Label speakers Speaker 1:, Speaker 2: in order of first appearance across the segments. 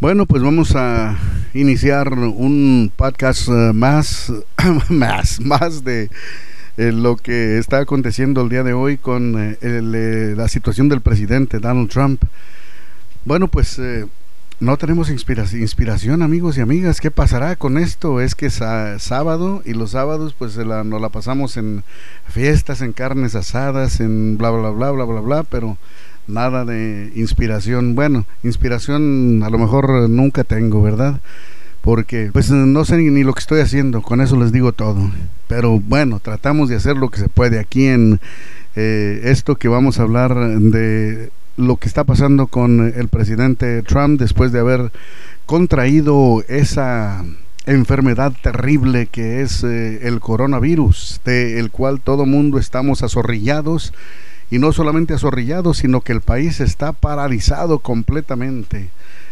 Speaker 1: Bueno, pues vamos a iniciar un podcast eh, más, más, más de eh, lo que está aconteciendo el día de hoy con eh, la situación del presidente Donald Trump. Bueno, pues no tenemos inspiración, amigos y amigas. ¿Qué pasará con esto? Es que es sábado y los sábados pues la, nos la pasamos en fiestas, en carnes asadas, en bla, bla, bla, bla, bla, bla, pero nada de inspiración. Bueno, inspiración a lo mejor nunca tengo, ¿verdad? Porque pues no sé ni, lo que estoy haciendo, con eso les digo todo. Pero bueno, tratamos de hacer lo que se puede aquí en eh, esto que vamos a hablar de lo que está pasando con el presidente Trump después de haber contraído esa enfermedad terrible que es eh, el coronavirus, de el cual todo mundo estamos azorrillados y no solamente azorrillado, sino que el país está paralizado completamente.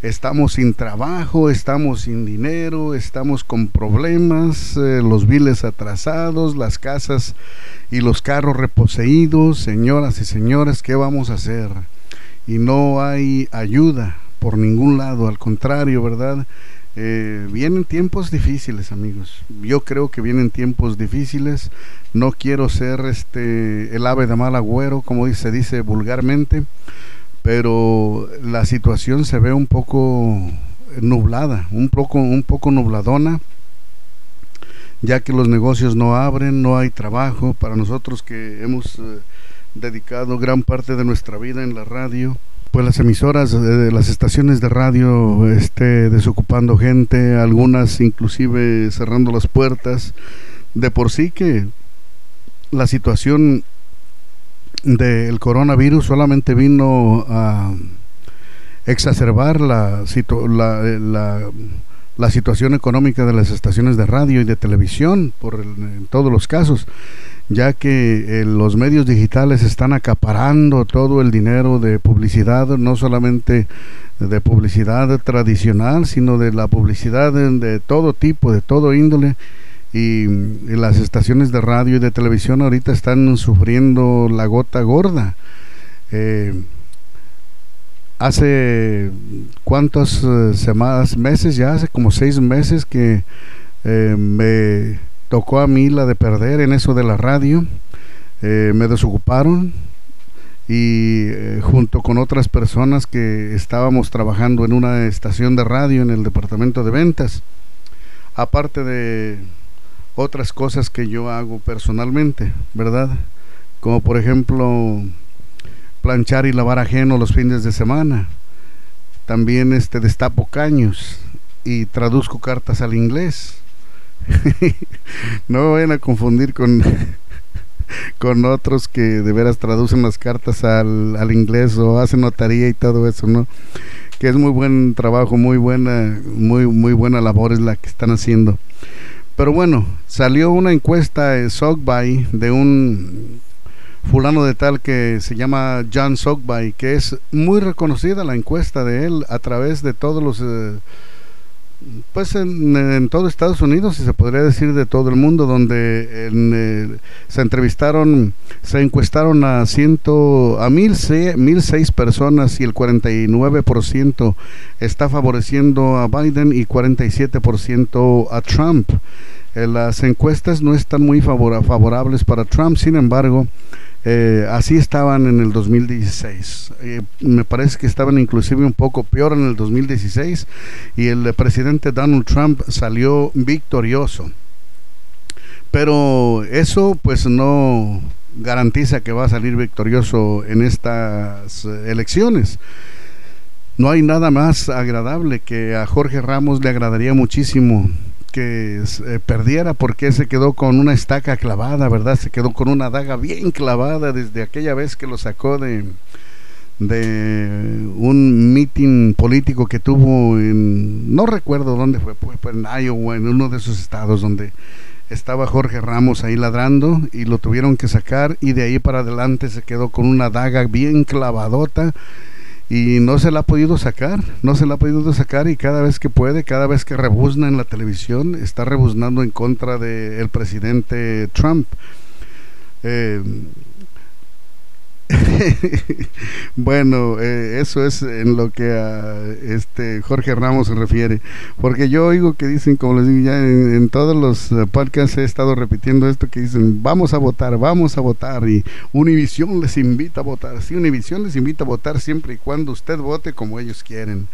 Speaker 1: Estamos sin trabajo, estamos sin dinero, estamos con problemas, eh, los biles atrasados, las casas y los carros reposeídos. Señoras y señores, ¿qué vamos a hacer? Y no hay ayuda por ningún lado, al contrario, ¿verdad? Eh, vienen tiempos difíciles, amigos. Yo creo que vienen tiempos difíciles. No quiero ser este el ave de mal agüero, como se dice vulgarmente, pero la situación se ve un poco nublada, un poco, un poco nubladona, ya que los negocios no abren, no hay trabajo. Para nosotros que hemos eh, dedicado gran parte de nuestra vida en la radio, pues las emisoras, de las estaciones de radio este, desocupando gente, algunas inclusive cerrando las puertas. De por sí que la situación del coronavirus solamente vino a exacerbar la, la, la, situación económica de las estaciones de radio y de televisión, por en todos los casos ya que eh, los medios digitales están acaparando todo el dinero de publicidad, no solamente de publicidad tradicional, sino de la publicidad de, todo tipo, de todo índole. Y, las estaciones de radio y de televisión ahorita están sufriendo la gota gorda. Eh, hace cuántas eh, semanas, meses ya, hace como seis meses que me tocó a mí la de perder en eso de la radio. Eh, me desocuparon y eh, junto con otras personas que estábamos trabajando en una estación de radio en el departamento de ventas, aparte de otras cosas que yo hago personalmente, ¿verdad? Como por ejemplo planchar y lavar ajeno los fines de semana. También este destapo caños y traduzco cartas al inglés no vayan a confundir con, con otros que de veras traducen las cartas al, al inglés o hacen notaría y todo eso, ¿no? Que es muy buen trabajo, muy buena, muy, muy buena labor es la que están haciendo. Pero bueno, salió una encuesta de Sogbay de un fulano de tal que se llama John Sogbay, que es muy reconocida la encuesta de él a través de todos los... Eh, pues en, todo Estados Unidos y se podría decir de todo el mundo donde eh, se entrevistaron se encuestaron a ciento a mil, mil seis personas y el 49% está favoreciendo a Biden y 47% a Trump. Eh, las encuestas no están muy favorables para Trump sin embargo eh, así estaban en el 2016. Eh, me parece que estaban inclusive un poco peor en el 2016 y el presidente Donald Trump salió victorioso. Pero eso pues no garantiza que va a salir victorioso en estas elecciones. No hay nada más agradable que a Jorge Ramos le agradaría muchísimo que eh, perdiera porque se quedó con una estaca clavada, ¿verdad? Se quedó con una daga bien clavada desde aquella vez que lo sacó de, de un meeting político que tuvo en, no recuerdo dónde fue, pues, en Iowa, en uno de esos estados donde estaba Jorge Ramos ahí ladrando y lo tuvieron que sacar y de ahí para adelante se quedó con una daga bien clavadota y no se la ha podido sacar, no se la ha podido sacar y cada vez que puede, cada vez que rebuzna en la televisión, está rebuznando en contra del presidente Trump. Eh, bueno, eh, eso es en lo que a este Jorge Ramos se refiere, porque yo oigo que dicen, como les digo, ya en, todos los eh, podcasts he estado repitiendo esto que dicen, vamos a votar, vamos a votar y Univisión les invita a votar. Sí, Univisión les invita a votar siempre y cuando usted vote como ellos quieren.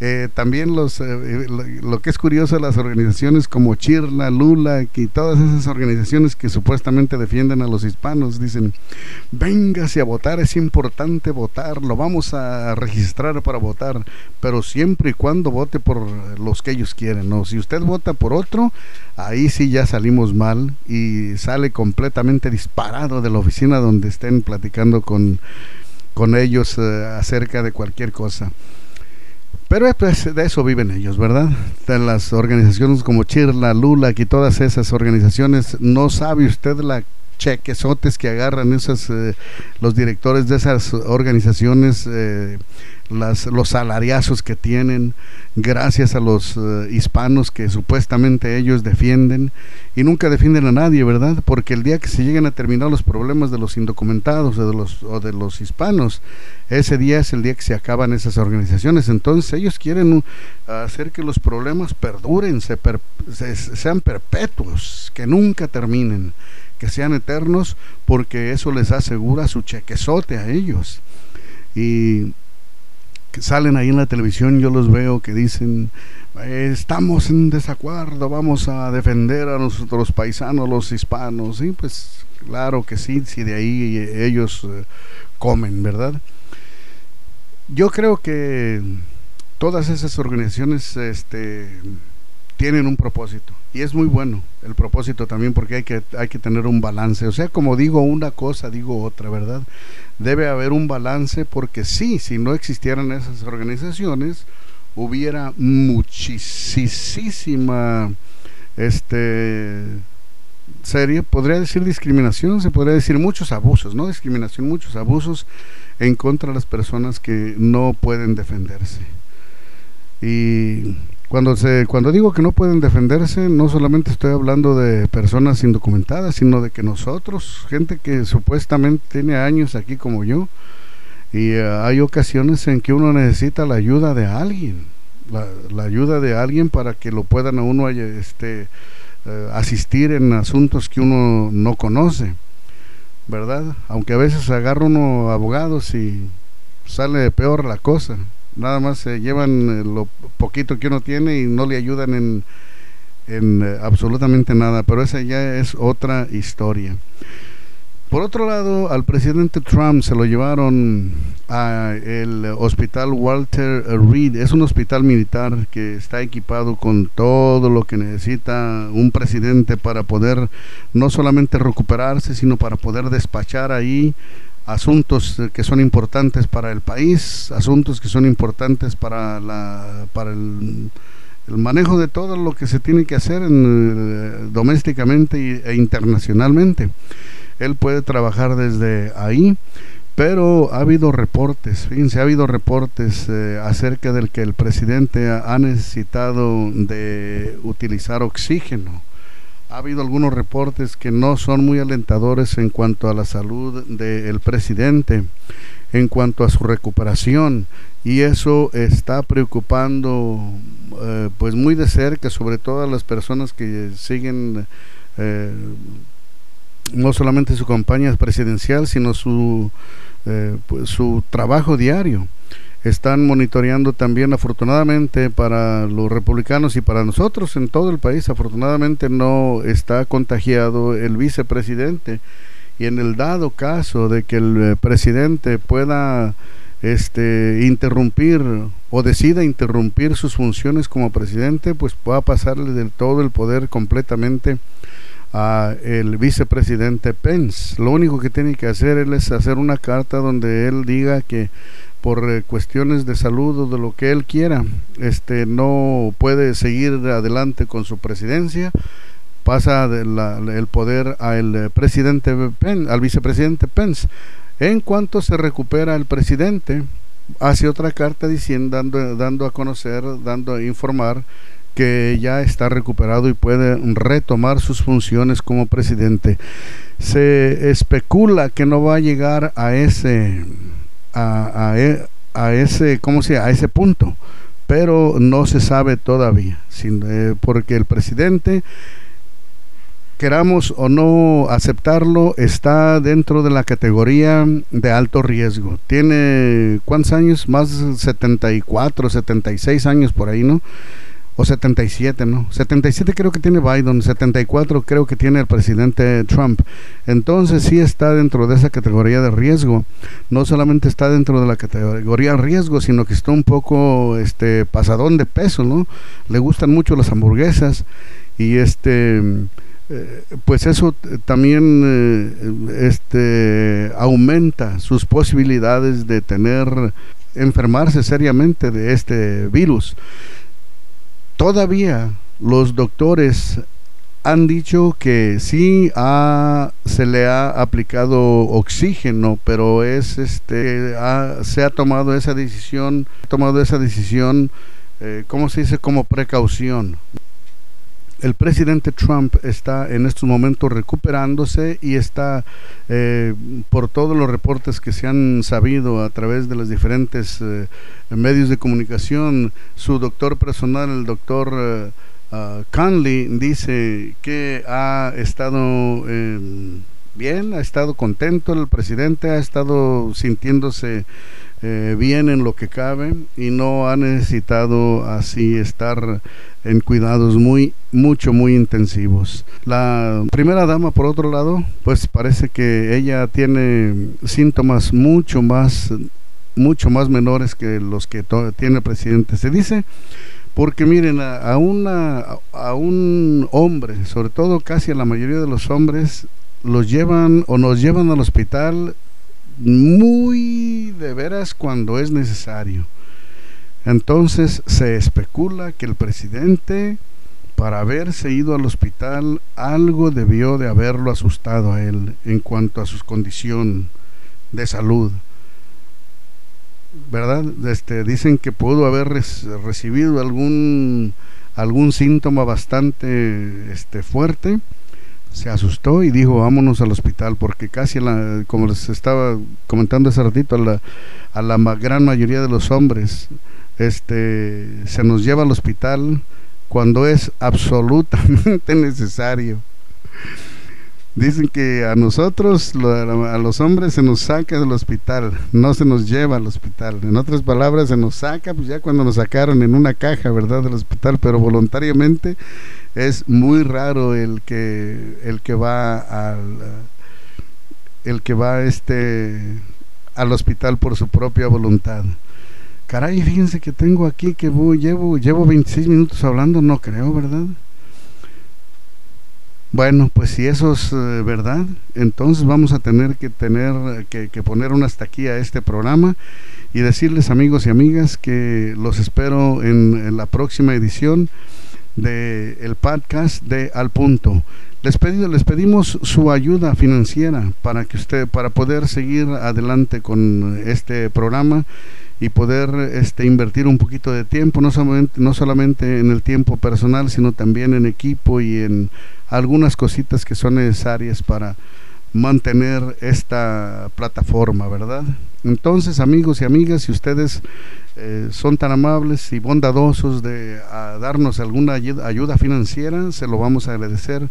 Speaker 1: Eh, también los, eh, eh, lo, que es curioso, las organizaciones como Chirla, Lula y todas esas organizaciones que supuestamente defienden a los hispanos dicen, véngase a votar, es importante votar, lo vamos a registrar para votar, pero siempre y cuando vote por los que ellos quieren, ¿no? Si usted vota por otro, ahí sí ya salimos mal y sale completamente disparado de la oficina donde estén platicando con, con ellos acerca de cualquier cosa. Pero pues, de eso viven ellos, ¿verdad? Las organizaciones como Chirla, Lula y todas esas organizaciones, no sabe usted la chequesotes que agarran esos, eh, los directores de esas organizaciones, eh, las, los salariazos que tienen, gracias a los eh, hispanos que supuestamente ellos defienden y nunca defienden a nadie, ¿verdad? Porque el día que se lleguen a terminar los problemas de los indocumentados o de los, o de los hispanos, ese día es el día que se acaban esas organizaciones. Entonces ellos quieren uh, hacer que los problemas perduren, se sean perpetuos, que nunca terminen que sean eternos, porque eso les asegura su chequezote a ellos. Y que salen ahí en la televisión, yo los veo que dicen, estamos en desacuerdo, vamos a defender a nuestros paisanos, los hispanos. Y pues claro que sí, si de ahí ellos eh, comen, ¿verdad? Yo creo que todas esas organizaciones este, tienen un propósito. Y es muy bueno el propósito también porque hay que hay que tener un balance. O sea como digo una cosa digo otra verdad debe haber un balance porque sí si no existieran esas organizaciones hubiera muchísima este serie podría decir discriminación se podría decir muchos abusos no discriminación muchos abusos en contra de las personas que no pueden defenderse. Y cuando, se, cuando digo que no pueden defenderse, no solamente estoy hablando de personas indocumentadas, sino de que nosotros, gente que supuestamente tiene años aquí como yo, y eh, hay ocasiones en que uno necesita la ayuda de alguien, la, ayuda de alguien para que lo puedan a uno este, eh, asistir en asuntos que uno no conoce, ¿verdad? Aunque a veces agarra uno abogados y sale peor la cosa nada más se llevan eh, lo poquito que uno tiene y no le ayudan en, en eh, absolutamente nada, pero esa ya es otra historia. Por otro lado, al presidente Trump se lo llevaron al hospital Walter Reed. Es un hospital militar que está equipado con todo lo que necesita un presidente para poder no solamente recuperarse, sino para poder despachar ahí asuntos que son importantes para el país, asuntos que son importantes para, la, para el, manejo de todo lo que se tiene que hacer en, domésticamente e internacionalmente. Él puede trabajar desde ahí, pero ha habido reportes, fíjense, ha habido reportes eh, acerca del que el presidente ha necesitado de utilizar oxígeno ha habido algunos reportes que no son muy alentadores en cuanto a la salud del presidente, en cuanto a su recuperación, y eso está preocupando eh, pues muy de cerca, sobre todo a las personas que siguen eh, no solamente su campaña presidencial, sino su, eh, pues, su trabajo diario están monitoreando también afortunadamente para los republicanos y para nosotros en todo el país afortunadamente no está contagiado el vicepresidente. Y en el dado caso de que el eh, presidente pueda este interrumpir o decida interrumpir sus funciones como presidente pues va a pasarle del todo el poder completamente a el vicepresidente Pence. Lo único que tiene que hacer él es hacer una carta donde él diga que por eh, cuestiones de salud o de lo que él quiera, este no puede seguir adelante con su presidencia, pasa el poder al eh, presidente al vicepresidente Pence. En cuanto se recupera el presidente, hace otra carta diciendo dando, dando a conocer, dando a informar que ya está recuperado y puede retomar sus funciones como presidente. Se especula que no va a llegar a ese a, e, ese cómo se a ese punto, pero no se sabe todavía, eh, porque el presidente queramos o no aceptarlo, está dentro de la categoría de alto riesgo. Tiene, ¿cuántos años? Más de 74, 76 años por ahí, ¿no? O 77, ¿no? 77 creo que tiene Biden, 74 creo que tiene el presidente Trump. Entonces sí está dentro de esa categoría de riesgo. No solamente está dentro de la categoría de riesgo, sino que está un poco este pasadón de peso, ¿no? Le gustan mucho las hamburguesas y este eh, pues eso también eh, este, aumenta sus posibilidades de tener enfermarse seriamente de este virus. Todavía los doctores han dicho que sí se le ha aplicado oxígeno, pero es este se ha tomado esa decisión, tomado esa decisión, eh, ¿cómo se dice? Como precaución el presidente Trump está en estos momentos recuperándose y está, eh, por todos los reportes que se han sabido a través de los diferentes eh, medios de comunicación, su doctor personal, el doctor uh, Conley, dice que ha estado bien, ha estado contento el presidente, ha estado sintiéndose eh, bien en lo que cabe y no ha necesitado así estar en cuidados muy mucho muy intensivos. La primera dama por otro lado, pues parece que ella tiene síntomas mucho más mucho más menores que los que tiene el presidente. Se dice porque miren, a, una, a un hombre, sobre todo casi a la mayoría de los hombres, los llevan o nos llevan al hospital muy de veras cuando es necesario. Entonces se especula que el presidente, para haberse ido al hospital, algo debió de haberlo asustado a él en cuanto a su condición de salud. ¿Verdad? Este, dicen que pudo haber recibido algún, algún síntoma bastante este, fuerte se asustó y dijo vámonos al hospital porque casi como les estaba comentando hace ratito a la, a la gran mayoría de los hombres este se nos lleva al hospital cuando es absolutamente necesario. Dicen que a nosotros a los hombres se nos saca del hospital no se nos lleva al hospital. En otras palabras se nos saca pues ya cuando nos sacaron en una caja verdad del hospital pero voluntariamente es muy raro el que el que va al el que va este al hospital por su propia voluntad. Caray, fíjense que tengo aquí que voy, llevo llevo 26 minutos hablando, no creo, ¿verdad? Bueno, pues si eso es eh, verdad, entonces vamos a tener que tener que, poner un hasta aquí a este programa y decirles amigos y amigas que los espero en la próxima edición de el podcast de Al Punto. Les, les pedimos su ayuda financiera para que usted para poder seguir adelante con este programa y poder este invertir un poquito de tiempo, no solamente, no solamente en el tiempo personal, sino también en equipo y en algunas cositas que son necesarias para mantener esta plataforma, ¿verdad? Entonces, amigos y amigas, si ustedes eh, son tan amables y bondadosos de darnos alguna ayuda, financiera, se lo vamos a agradecer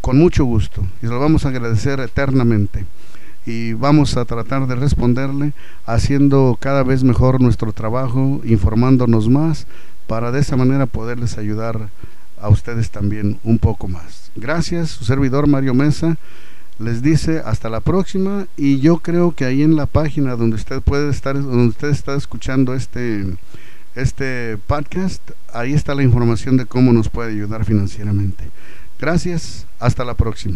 Speaker 1: con mucho gusto y se lo vamos a agradecer eternamente. Y vamos a tratar de responderle haciendo cada vez mejor nuestro trabajo, informándonos más, para de esa manera poderles ayudar a ustedes también un poco más. Gracias, su servidor Mario Mesa les dice hasta la próxima y yo creo que ahí en la página donde usted puede estar donde usted está escuchando este este podcast ahí está la información de cómo nos puede ayudar financieramente. Gracias hasta la próxima